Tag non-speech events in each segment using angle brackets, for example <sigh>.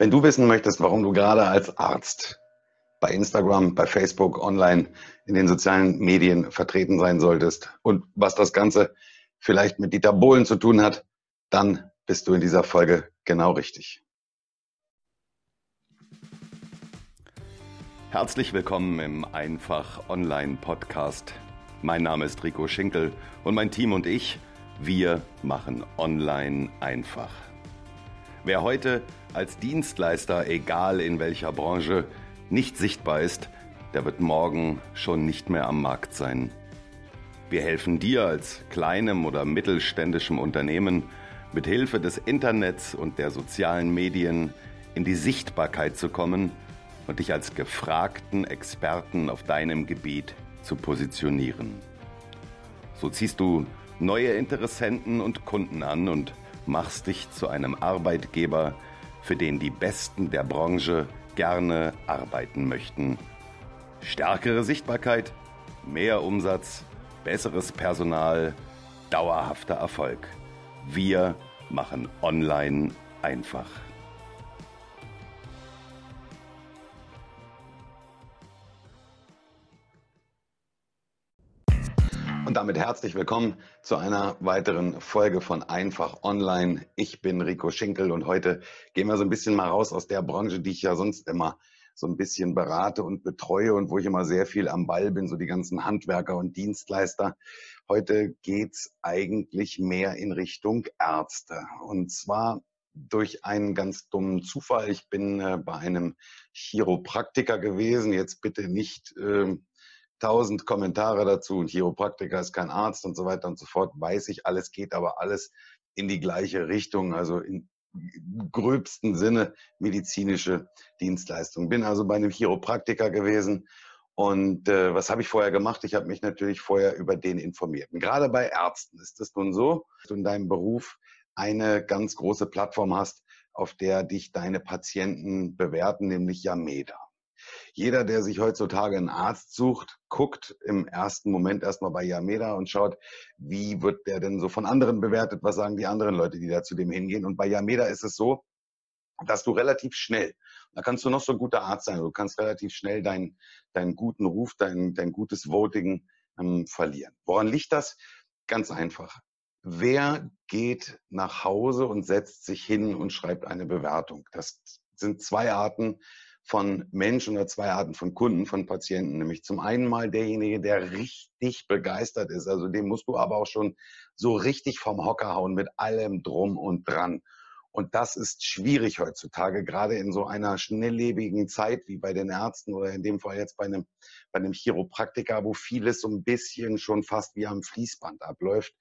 Wenn du wissen möchtest, warum du gerade als Arzt bei Instagram, bei Facebook, online, in den sozialen Medien vertreten sein solltest und was das Ganze vielleicht mit Dieter Bohlen zu tun hat, dann bist du in dieser Folge genau richtig. Herzlich willkommen im Einfach Online Podcast. Mein Name ist Rico Schinkel und mein Team und ich, wir machen online einfach. Wer heute als Dienstleister, egal in welcher Branche, nicht sichtbar ist, der wird morgen schon nicht mehr am Markt sein. Wir helfen dir als kleinem oder mittelständischem Unternehmen mit Hilfe des Internets und der sozialen Medien in die Sichtbarkeit zu kommen und dich als gefragten Experten auf deinem Gebiet zu positionieren. So ziehst du neue Interessenten und Kunden an und machst dich zu einem Arbeitgeber, für den die Besten der Branche gerne arbeiten möchten. Stärkere Sichtbarkeit, mehr Umsatz, besseres Personal, dauerhafter Erfolg. Wir machen online einfach. Und damit herzlich willkommen zu einer weiteren Folge von Einfach Online. Ich bin Rico Schinkel und heute gehen wir so ein bisschen mal raus aus der Branche, die ich ja sonst immer so ein bisschen berate und betreue und wo ich immer sehr viel am Ball bin, so die ganzen Handwerker und Dienstleister. Heute geht's eigentlich mehr in Richtung Ärzte. Und zwar durch einen ganz dummen Zufall. Ich bin äh, bei einem Chiropraktiker gewesen. Jetzt bitte nicht äh, tausend Kommentare dazu und Chiropraktiker ist kein Arzt und so weiter und so fort, weiß ich, alles geht aber alles in die gleiche Richtung, also in gröbsten Sinne medizinische Dienstleistung. Bin also bei einem Chiropraktiker gewesen und äh, was habe ich vorher gemacht? Ich habe mich natürlich vorher über den informiert. Und gerade bei Ärzten ist es nun so, dass du in deinem Beruf eine ganz große Plattform hast, auf der dich deine Patienten bewerten, nämlich Yameda. Jeder, der sich heutzutage einen Arzt sucht, guckt im ersten Moment erstmal bei Yameda und schaut, wie wird der denn so von anderen bewertet, was sagen die anderen Leute, die da zu dem hingehen. Und bei Yameda ist es so, dass du relativ schnell, da kannst du noch so ein guter Arzt sein, du kannst relativ schnell deinen, deinen guten Ruf, dein, dein gutes Voting ähm, verlieren. Woran liegt das? Ganz einfach. Wer geht nach Hause und setzt sich hin und schreibt eine Bewertung? Das sind zwei Arten, von Menschen oder zwei Arten von Kunden, von Patienten. Nämlich zum einen mal derjenige, der richtig begeistert ist. Also dem musst du aber auch schon so richtig vom Hocker hauen mit allem drum und dran. Und das ist schwierig heutzutage, gerade in so einer schnelllebigen Zeit wie bei den Ärzten oder in dem Fall jetzt bei einem, bei einem Chiropraktiker, wo vieles so ein bisschen schon fast wie am Fließband abläuft.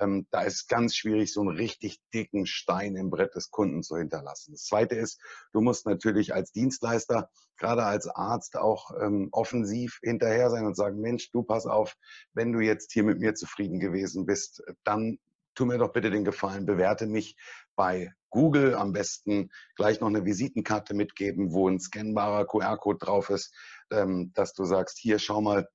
Ähm, da ist ganz schwierig, so einen richtig dicken Stein im Brett des Kunden zu hinterlassen. Das Zweite ist, du musst natürlich als Dienstleister, gerade als Arzt, auch ähm, offensiv hinterher sein und sagen, Mensch, du pass auf, wenn du jetzt hier mit mir zufrieden gewesen bist, dann tu mir doch bitte den Gefallen, bewerte mich bei Google. Am besten gleich noch eine Visitenkarte mitgeben, wo ein scannbarer QR-Code drauf ist, ähm, dass du sagst, hier schau mal,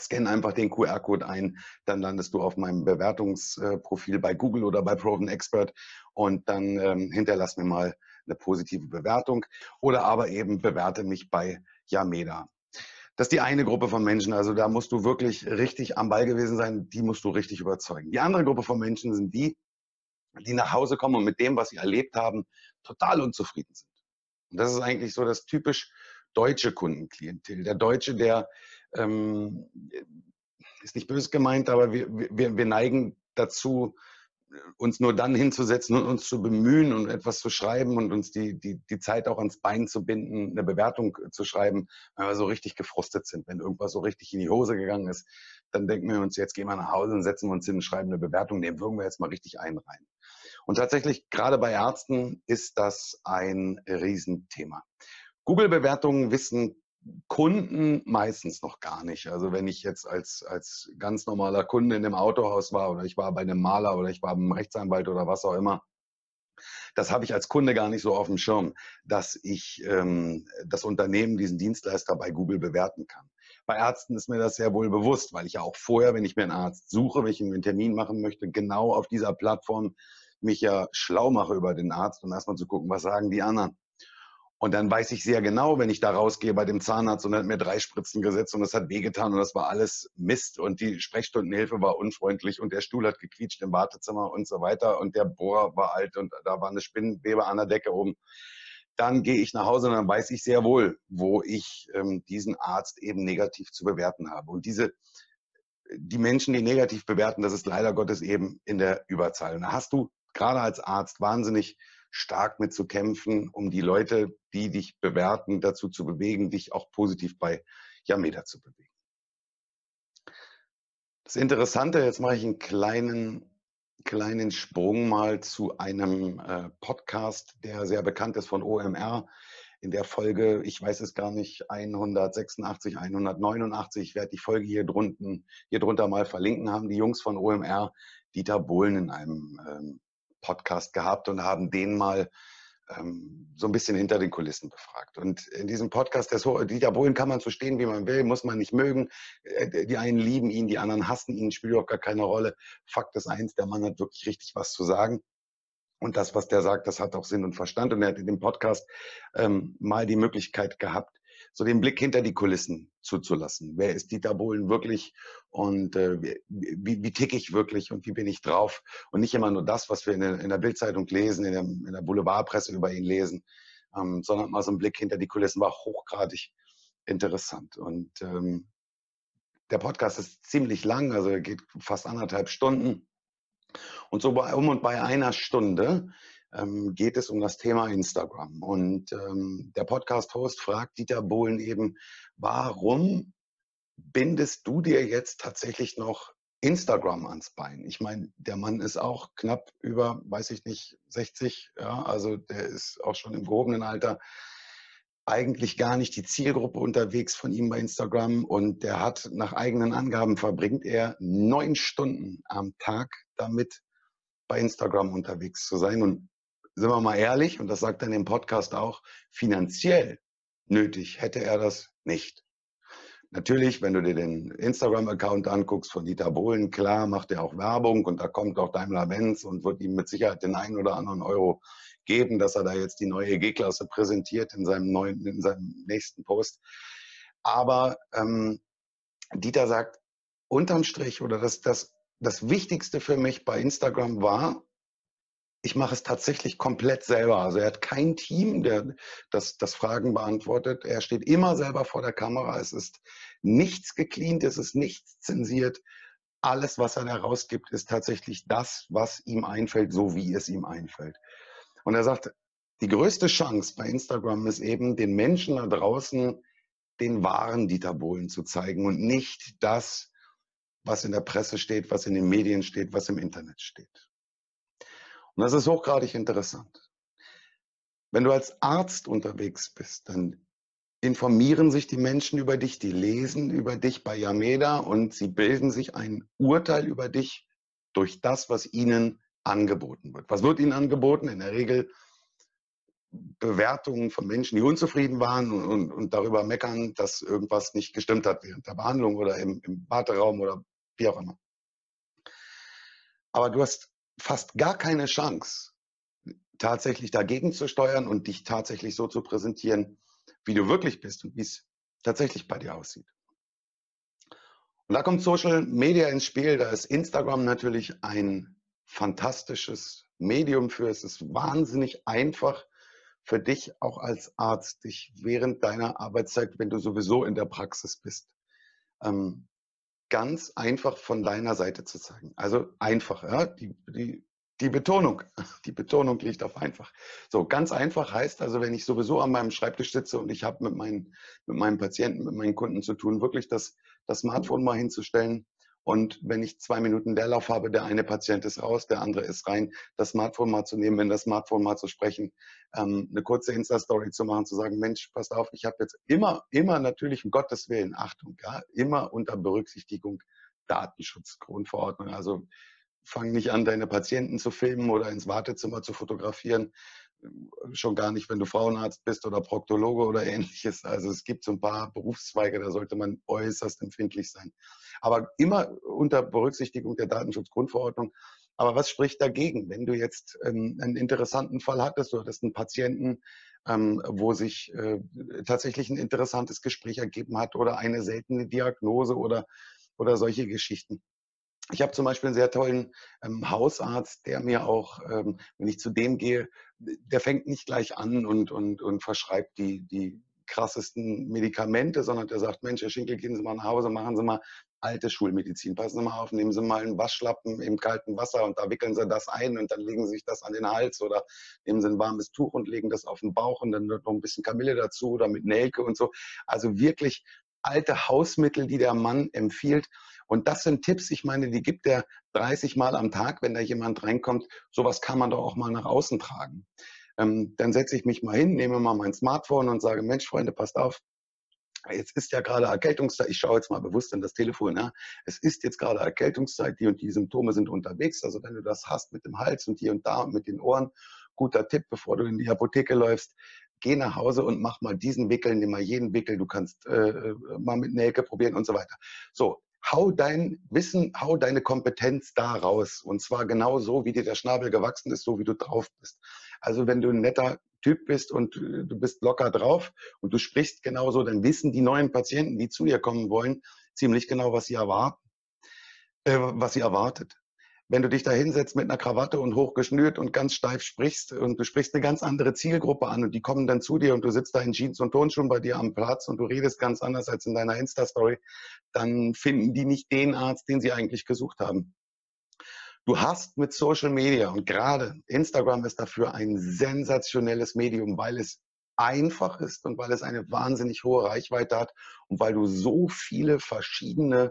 Scan einfach den QR-Code ein, dann landest du auf meinem Bewertungsprofil bei Google oder bei Proven Expert und dann ähm, hinterlass mir mal eine positive Bewertung oder aber eben bewerte mich bei Yameda. Das ist die eine Gruppe von Menschen, also da musst du wirklich richtig am Ball gewesen sein, die musst du richtig überzeugen. Die andere Gruppe von Menschen sind die, die nach Hause kommen und mit dem, was sie erlebt haben, total unzufrieden sind. Und das ist eigentlich so das typisch deutsche Kundenklientel. Der Deutsche, der ähm, ist nicht böse gemeint, aber wir, wir, wir neigen dazu, uns nur dann hinzusetzen und uns zu bemühen und etwas zu schreiben und uns die, die, die Zeit auch ans Bein zu binden, eine Bewertung zu schreiben, wenn wir so richtig gefrustet sind. Wenn irgendwas so richtig in die Hose gegangen ist, dann denken wir uns, jetzt gehen wir nach Hause und setzen uns hin und schreiben eine Bewertung, würgen wir jetzt mal richtig einen rein. Und tatsächlich, gerade bei Ärzten ist das ein Riesenthema. Google-Bewertungen wissen Kunden meistens noch gar nicht. Also wenn ich jetzt als, als ganz normaler Kunde in einem Autohaus war oder ich war bei einem Maler oder ich war beim Rechtsanwalt oder was auch immer, das habe ich als Kunde gar nicht so auf dem Schirm, dass ich ähm, das Unternehmen, diesen Dienstleister bei Google bewerten kann. Bei Ärzten ist mir das sehr wohl bewusst, weil ich ja auch vorher, wenn ich mir einen Arzt suche, wenn ich einen Termin machen möchte, genau auf dieser Plattform mich ja schlau mache über den Arzt, um erstmal zu gucken, was sagen die anderen. Und dann weiß ich sehr genau, wenn ich da rausgehe bei dem Zahnarzt und er hat mir drei Spritzen gesetzt und das hat wehgetan und das war alles Mist und die Sprechstundenhilfe war unfreundlich und der Stuhl hat gequietscht im Wartezimmer und so weiter und der Bohrer war alt und da war eine Spinnenwebe an der Decke oben. Dann gehe ich nach Hause und dann weiß ich sehr wohl, wo ich ähm, diesen Arzt eben negativ zu bewerten habe. Und diese, die Menschen, die negativ bewerten, das ist leider Gottes eben in der Überzahl. Und da hast du gerade als Arzt wahnsinnig stark mit zu kämpfen, um die Leute, die dich bewerten, dazu zu bewegen, dich auch positiv bei Yameda zu bewegen. Das Interessante, jetzt mache ich einen kleinen, kleinen Sprung mal zu einem äh, Podcast, der sehr bekannt ist von OMR. In der Folge, ich weiß es gar nicht, 186, 189, ich werde die Folge hier drunten, hier drunter mal verlinken, haben die Jungs von OMR Dieter Bohlen in einem ähm, Podcast gehabt und haben den mal ähm, so ein bisschen hinter den Kulissen befragt. Und in diesem Podcast, der so, Dieter Bohlen kann man so stehen, wie man will, muss man nicht mögen. Äh, die einen lieben ihn, die anderen hassen ihn, spielt auch gar keine Rolle. Fakt ist eins, der Mann hat wirklich richtig was zu sagen. Und das, was der sagt, das hat auch Sinn und Verstand. Und er hat in dem Podcast ähm, mal die Möglichkeit gehabt, so den Blick hinter die Kulissen zuzulassen. Wer ist Dieter Bohlen wirklich und äh, wie, wie, ticke ich wirklich und wie bin ich drauf? Und nicht immer nur das, was wir in der, in der Bildzeitung lesen, in der, in der Boulevardpresse über ihn lesen, ähm, sondern mal so ein Blick hinter die Kulissen war hochgradig interessant. Und ähm, der Podcast ist ziemlich lang, also er geht fast anderthalb Stunden. Und so bei, um und bei einer Stunde ähm, geht es um das Thema Instagram. Und ähm, der Podcast-Host fragt Dieter Bohlen eben, warum bindest du dir jetzt tatsächlich noch Instagram ans Bein? Ich meine, der Mann ist auch knapp über, weiß ich nicht, 60, ja, also der ist auch schon im gehobenen Alter eigentlich gar nicht die Zielgruppe unterwegs von ihm bei Instagram und der hat nach eigenen Angaben verbringt er neun Stunden am Tag damit bei Instagram unterwegs zu sein und sind wir mal ehrlich, und das sagt er in dem Podcast auch, finanziell nötig hätte er das nicht. Natürlich, wenn du dir den Instagram-Account anguckst von Dieter Bohlen, klar macht er auch Werbung und da kommt auch Daimler-Benz und wird ihm mit Sicherheit den einen oder anderen Euro geben, dass er da jetzt die neue G-Klasse präsentiert in seinem, neuen, in seinem nächsten Post. Aber ähm, Dieter sagt, unterm Strich oder das, das, das Wichtigste für mich bei Instagram war, ich mache es tatsächlich komplett selber. Also er hat kein Team, der das, das Fragen beantwortet. Er steht immer selber vor der Kamera. Es ist nichts gecleant, es ist nichts zensiert. Alles, was er da rausgibt, ist tatsächlich das, was ihm einfällt, so wie es ihm einfällt. Und er sagt, die größte Chance bei Instagram ist eben, den Menschen da draußen den wahren Dieter Bohlen zu zeigen und nicht das, was in der Presse steht, was in den Medien steht, was im Internet steht. Und das ist hochgradig interessant. Wenn du als Arzt unterwegs bist, dann informieren sich die Menschen über dich, die lesen über dich bei Yameda und sie bilden sich ein Urteil über dich durch das, was ihnen angeboten wird. Was wird ihnen angeboten? In der Regel Bewertungen von Menschen, die unzufrieden waren und, und, und darüber meckern, dass irgendwas nicht gestimmt hat während der Behandlung oder im, im Warteraum oder wie auch immer. Aber du hast fast gar keine Chance, tatsächlich dagegen zu steuern und dich tatsächlich so zu präsentieren, wie du wirklich bist und wie es tatsächlich bei dir aussieht. Und da kommt Social Media ins Spiel. Da ist Instagram natürlich ein fantastisches Medium für. Es ist wahnsinnig einfach für dich auch als Arzt, dich während deiner Arbeitszeit, wenn du sowieso in der Praxis bist, ähm, ganz einfach von deiner Seite zu zeigen. Also einfach, ja, die, die, die Betonung, <laughs> die Betonung liegt auf einfach. So, ganz einfach heißt also, wenn ich sowieso an meinem Schreibtisch sitze und ich habe mit meinen, mit meinen Patienten, mit meinen Kunden zu tun, wirklich das, das Smartphone mal hinzustellen und wenn ich zwei Minuten Leerlauf habe, der eine Patient ist raus, der andere ist rein, das Smartphone mal zu nehmen, wenn das Smartphone mal zu sprechen, ähm, eine kurze Insta-Story zu machen, zu sagen, Mensch, passt auf, ich habe jetzt immer, immer natürlich um Gottes Willen, Achtung, ja, immer unter Berücksichtigung Datenschutzgrundverordnung. Also fang nicht an, deine Patienten zu filmen oder ins Wartezimmer zu fotografieren. Schon gar nicht, wenn du Frauenarzt bist oder Proktologe oder ähnliches. Also es gibt so ein paar Berufszweige, da sollte man äußerst empfindlich sein. Aber immer unter Berücksichtigung der Datenschutzgrundverordnung. Aber was spricht dagegen, wenn du jetzt ähm, einen interessanten Fall hattest, du hattest einen Patienten, ähm, wo sich äh, tatsächlich ein interessantes Gespräch ergeben hat oder eine seltene Diagnose oder, oder solche Geschichten. Ich habe zum Beispiel einen sehr tollen ähm, Hausarzt, der mir auch, ähm, wenn ich zu dem gehe, der fängt nicht gleich an und, und, und verschreibt die, die krassesten Medikamente, sondern der sagt, Mensch, Herr Schinkel, gehen Sie mal nach Hause, machen Sie mal alte Schulmedizin. Passen Sie mal auf, nehmen Sie mal einen Waschlappen im kalten Wasser und da wickeln Sie das ein und dann legen Sie sich das an den Hals oder nehmen Sie ein warmes Tuch und legen das auf den Bauch und dann noch ein bisschen Kamille dazu oder mit Nelke und so. Also wirklich alte Hausmittel, die der Mann empfiehlt. Und das sind Tipps, ich meine, die gibt er 30 Mal am Tag, wenn da jemand reinkommt. Sowas kann man doch auch mal nach außen tragen. Ähm, dann setze ich mich mal hin, nehme mal mein Smartphone und sage, Mensch, Freunde, passt auf. Jetzt ist ja gerade Erkältungszeit. Ich schaue jetzt mal bewusst in das Telefon. Ja. Es ist jetzt gerade Erkältungszeit. Die und die Symptome sind unterwegs. Also wenn du das hast mit dem Hals und hier und da und mit den Ohren, guter Tipp, bevor du in die Apotheke läufst, geh nach Hause und mach mal diesen Wickel, nimm mal jeden Wickel, du kannst äh, äh mal mit Nelke probieren und so weiter. So, hau dein Wissen, hau deine Kompetenz da raus. Und zwar genau so, wie dir der Schnabel gewachsen ist, so wie du drauf bist. Also wenn du ein netter Typ bist und äh, du bist locker drauf und du sprichst genauso, dann wissen die neuen Patienten, die zu dir kommen wollen, ziemlich genau, was sie erwarten, äh, was sie erwartet wenn du dich da hinsetzt mit einer Krawatte und hochgeschnürt und ganz steif sprichst und du sprichst eine ganz andere Zielgruppe an und die kommen dann zu dir und du sitzt da in Jeans und Tonschuhen bei dir am Platz und du redest ganz anders als in deiner Insta-Story, dann finden die nicht den Arzt, den sie eigentlich gesucht haben. Du hast mit Social Media und gerade Instagram ist dafür ein sensationelles Medium, weil es einfach ist und weil es eine wahnsinnig hohe Reichweite hat und weil du so viele verschiedene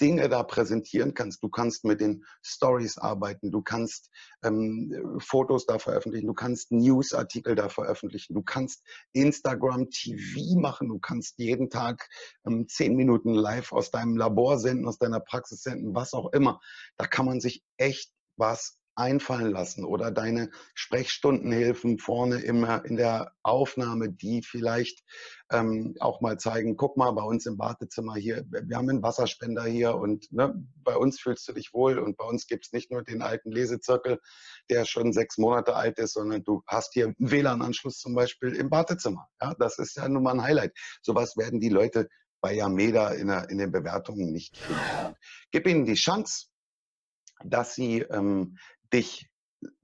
Dinge da präsentieren kannst. Du kannst mit den Stories arbeiten, du kannst ähm, Fotos da veröffentlichen, du kannst Newsartikel da veröffentlichen, du kannst Instagram TV machen, du kannst jeden Tag ähm, zehn Minuten live aus deinem Labor senden, aus deiner Praxis senden, was auch immer. Da kann man sich echt was einfallen lassen oder deine Sprechstundenhilfen vorne immer in der Aufnahme, die vielleicht ähm, auch mal zeigen, guck mal, bei uns im Wartezimmer hier, wir haben einen Wasserspender hier und ne, bei uns fühlst du dich wohl und bei uns gibt es nicht nur den alten Lesezirkel, der schon sechs Monate alt ist, sondern du hast hier einen WLAN-Anschluss zum Beispiel im Wartezimmer. Ja, das ist ja nun mal ein Highlight. Sowas werden die Leute bei Yameda in, der, in den Bewertungen nicht finden. Gib ihnen die Chance, dass sie ähm, dich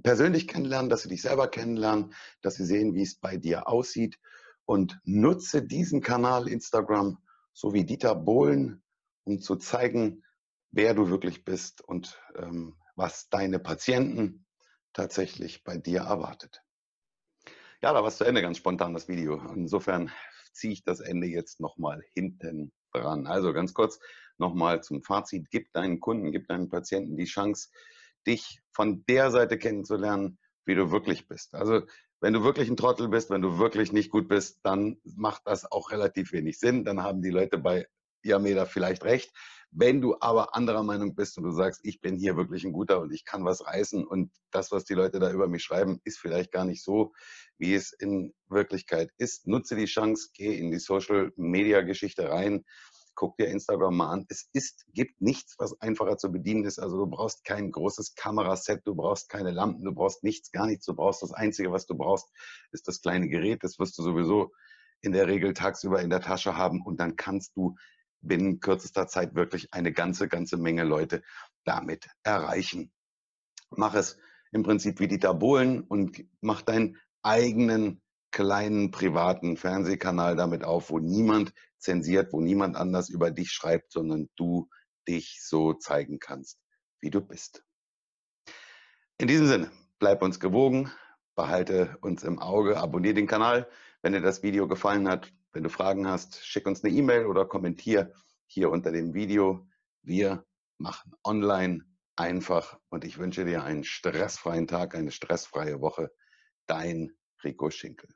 persönlich kennenlernen, dass sie dich selber kennenlernen, dass sie sehen, wie es bei dir aussieht und nutze diesen Kanal Instagram so wie Dieter Bohlen, um zu zeigen, wer du wirklich bist und ähm, was deine Patienten tatsächlich bei dir erwartet. Ja, da war es zu Ende ganz spontan das Video. Insofern ziehe ich das Ende jetzt nochmal hinten dran. Also ganz kurz nochmal zum Fazit. Gib deinen Kunden, gib deinen Patienten die Chance, dich von der Seite kennenzulernen, wie du wirklich bist. Also wenn du wirklich ein Trottel bist, wenn du wirklich nicht gut bist, dann macht das auch relativ wenig Sinn. Dann haben die Leute bei Yameda vielleicht recht. Wenn du aber anderer Meinung bist und du sagst, ich bin hier wirklich ein guter und ich kann was reißen und das, was die Leute da über mich schreiben, ist vielleicht gar nicht so, wie es in Wirklichkeit ist, nutze die Chance, geh in die Social Media Geschichte rein guck dir Instagram mal an. Es ist, gibt nichts, was einfacher zu bedienen ist. Also du brauchst kein großes Kameraset, du brauchst keine Lampen, du brauchst nichts, gar nichts. Du brauchst das Einzige, was du brauchst, ist das kleine Gerät. Das wirst du sowieso in der Regel tagsüber in der Tasche haben und dann kannst du binnen kürzester Zeit wirklich eine ganze, ganze Menge Leute damit erreichen. Mach es im Prinzip wie Dieter Bohlen und mach deinen eigenen kleinen privaten Fernsehkanal damit auf, wo niemand zensiert, wo niemand anders über dich schreibt, sondern du dich so zeigen kannst, wie du bist. In diesem Sinne, bleib uns gewogen, behalte uns im Auge, abonniere den Kanal. Wenn dir das Video gefallen hat, wenn du Fragen hast, schick uns eine E-Mail oder kommentier hier unter dem Video. Wir machen online einfach und ich wünsche dir einen stressfreien Tag, eine stressfreie Woche. Dein Rico Schinkel.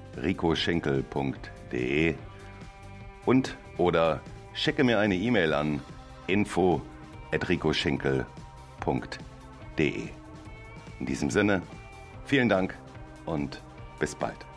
www.ricoschinkel.de und oder schicke mir eine E-Mail an info@ricoschinkel.de. In diesem Sinne, vielen Dank und bis bald.